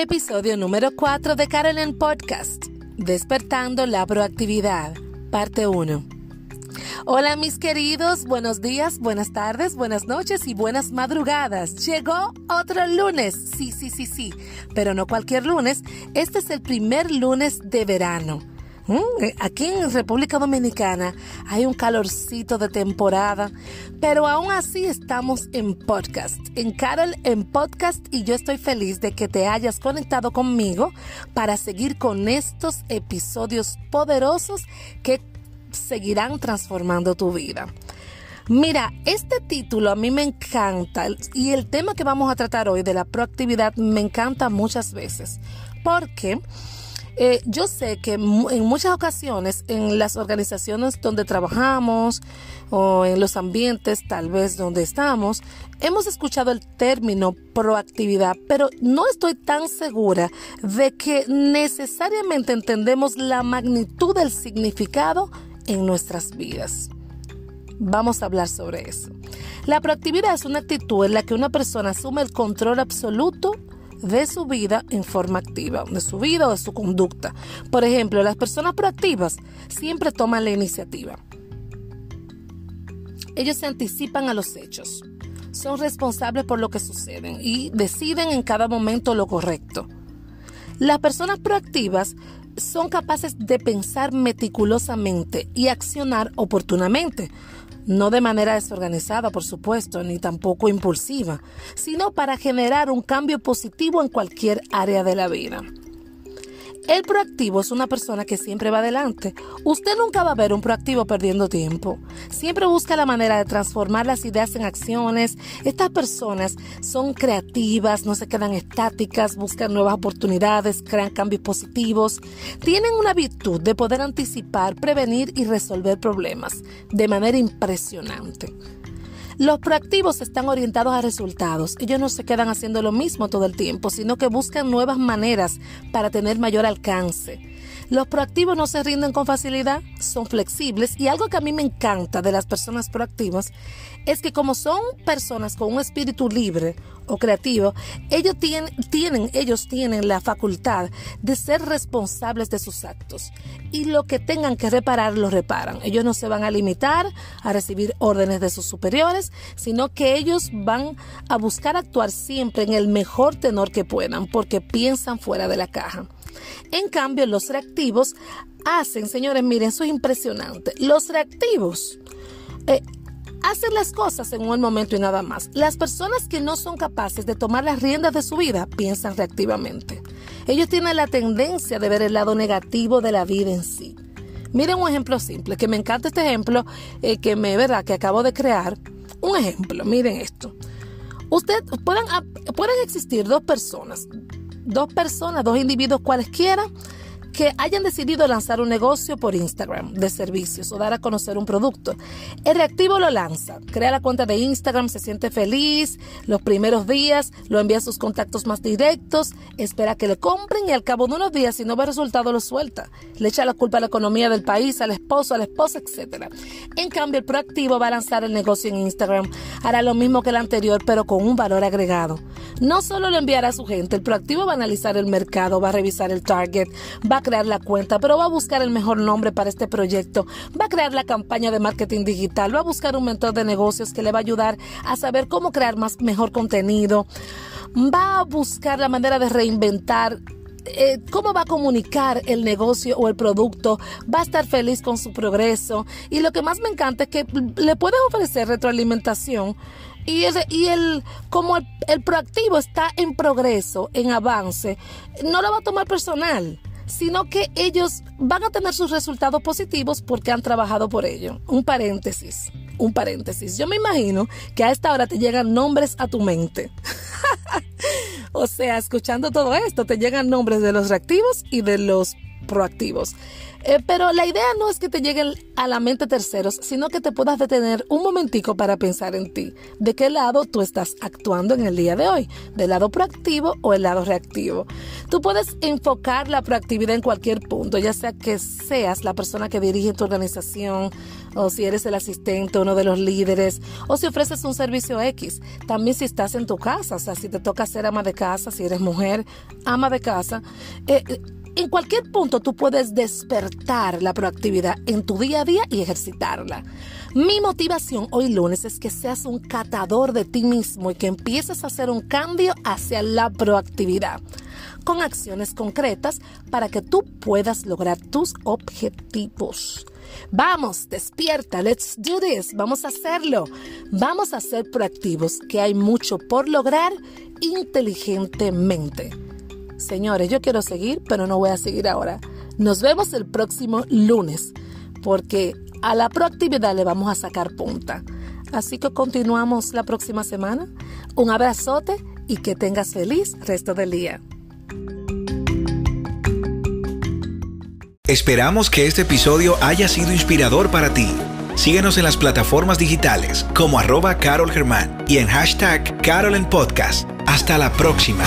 Episodio número 4 de Carolyn Podcast. Despertando la proactividad. Parte 1. Hola mis queridos, buenos días, buenas tardes, buenas noches y buenas madrugadas. Llegó otro lunes. Sí, sí, sí, sí. Pero no cualquier lunes. Este es el primer lunes de verano. Mm, eh, aquí en República Dominicana hay un calorcito de temporada, pero aún así estamos en podcast, en Carol en podcast y yo estoy feliz de que te hayas conectado conmigo para seguir con estos episodios poderosos que seguirán transformando tu vida. Mira, este título a mí me encanta y el tema que vamos a tratar hoy de la proactividad me encanta muchas veces porque eh, yo sé que en muchas ocasiones en las organizaciones donde trabajamos o en los ambientes tal vez donde estamos, hemos escuchado el término proactividad, pero no estoy tan segura de que necesariamente entendemos la magnitud del significado en nuestras vidas. Vamos a hablar sobre eso. La proactividad es una actitud en la que una persona asume el control absoluto de su vida en forma activa, de su vida o de su conducta. Por ejemplo, las personas proactivas siempre toman la iniciativa. Ellos se anticipan a los hechos, son responsables por lo que suceden y deciden en cada momento lo correcto. Las personas proactivas son capaces de pensar meticulosamente y accionar oportunamente no de manera desorganizada, por supuesto, ni tampoco impulsiva, sino para generar un cambio positivo en cualquier área de la vida. El proactivo es una persona que siempre va adelante. Usted nunca va a ver un proactivo perdiendo tiempo. Siempre busca la manera de transformar las ideas en acciones. Estas personas son creativas, no se quedan estáticas, buscan nuevas oportunidades, crean cambios positivos. Tienen una virtud de poder anticipar, prevenir y resolver problemas de manera impresionante. Los proactivos están orientados a resultados. Ellos no se quedan haciendo lo mismo todo el tiempo, sino que buscan nuevas maneras para tener mayor alcance. Los proactivos no se rinden con facilidad, son flexibles y algo que a mí me encanta de las personas proactivas es que como son personas con un espíritu libre o creativo, ellos tienen, tienen, ellos tienen la facultad de ser responsables de sus actos y lo que tengan que reparar lo reparan. Ellos no se van a limitar a recibir órdenes de sus superiores, sino que ellos van a buscar actuar siempre en el mejor tenor que puedan porque piensan fuera de la caja. En cambio, los reactivos hacen, señores, miren, eso es impresionante. Los reactivos eh, hacen las cosas en un momento y nada más. Las personas que no son capaces de tomar las riendas de su vida piensan reactivamente. Ellos tienen la tendencia de ver el lado negativo de la vida en sí. Miren un ejemplo simple, que me encanta este ejemplo eh, que me verdad que acabo de crear. Un ejemplo, miren esto. Usted pueden, pueden existir dos personas, dos personas, dos individuos cualesquiera que hayan decidido lanzar un negocio por Instagram de servicios o dar a conocer un producto. El reactivo lo lanza, crea la cuenta de Instagram, se siente feliz los primeros días, lo envía a sus contactos más directos, espera que le compren y al cabo de unos días, si no ve resultado, lo suelta. Le echa la culpa a la economía del país, al esposo, a la esposa, etc. En cambio, el proactivo va a lanzar el negocio en Instagram, hará lo mismo que el anterior, pero con un valor agregado. No solo lo enviará a su gente, el proactivo va a analizar el mercado, va a revisar el target, va a crear la cuenta, pero va a buscar el mejor nombre para este proyecto, va a crear la campaña de marketing digital, va a buscar un mentor de negocios que le va a ayudar a saber cómo crear más mejor contenido, va a buscar la manera de reinventar eh, cómo va a comunicar el negocio o el producto, va a estar feliz con su progreso. Y lo que más me encanta es que le puedes ofrecer retroalimentación Y, el, y el como el, el proactivo está en progreso, en avance, no lo va a tomar personal sino que ellos van a tener sus resultados positivos porque han trabajado por ello. Un paréntesis, un paréntesis. Yo me imagino que a esta hora te llegan nombres a tu mente. o sea, escuchando todo esto, te llegan nombres de los reactivos y de los proactivos. Eh, pero la idea no es que te lleguen a la mente terceros, sino que te puedas detener un momentico para pensar en ti. ¿De qué lado tú estás actuando en el día de hoy? ¿Del lado proactivo o el lado reactivo? Tú puedes enfocar la proactividad en cualquier punto, ya sea que seas la persona que dirige tu organización, o si eres el asistente, uno de los líderes, o si ofreces un servicio X. También si estás en tu casa, o sea, si te toca ser ama de casa, si eres mujer, ama de casa. Eh, en cualquier punto tú puedes despertar la proactividad en tu día a día y ejercitarla. Mi motivación hoy lunes es que seas un catador de ti mismo y que empieces a hacer un cambio hacia la proactividad con acciones concretas para que tú puedas lograr tus objetivos. Vamos, despierta, let's do this, vamos a hacerlo. Vamos a ser proactivos, que hay mucho por lograr inteligentemente. Señores, yo quiero seguir, pero no voy a seguir ahora. Nos vemos el próximo lunes, porque a la proactividad le vamos a sacar punta. Así que continuamos la próxima semana. Un abrazote y que tengas feliz resto del día. Esperamos que este episodio haya sido inspirador para ti. Síguenos en las plataformas digitales como arroba Carol Germán y en hashtag Carol en Podcast. Hasta la próxima.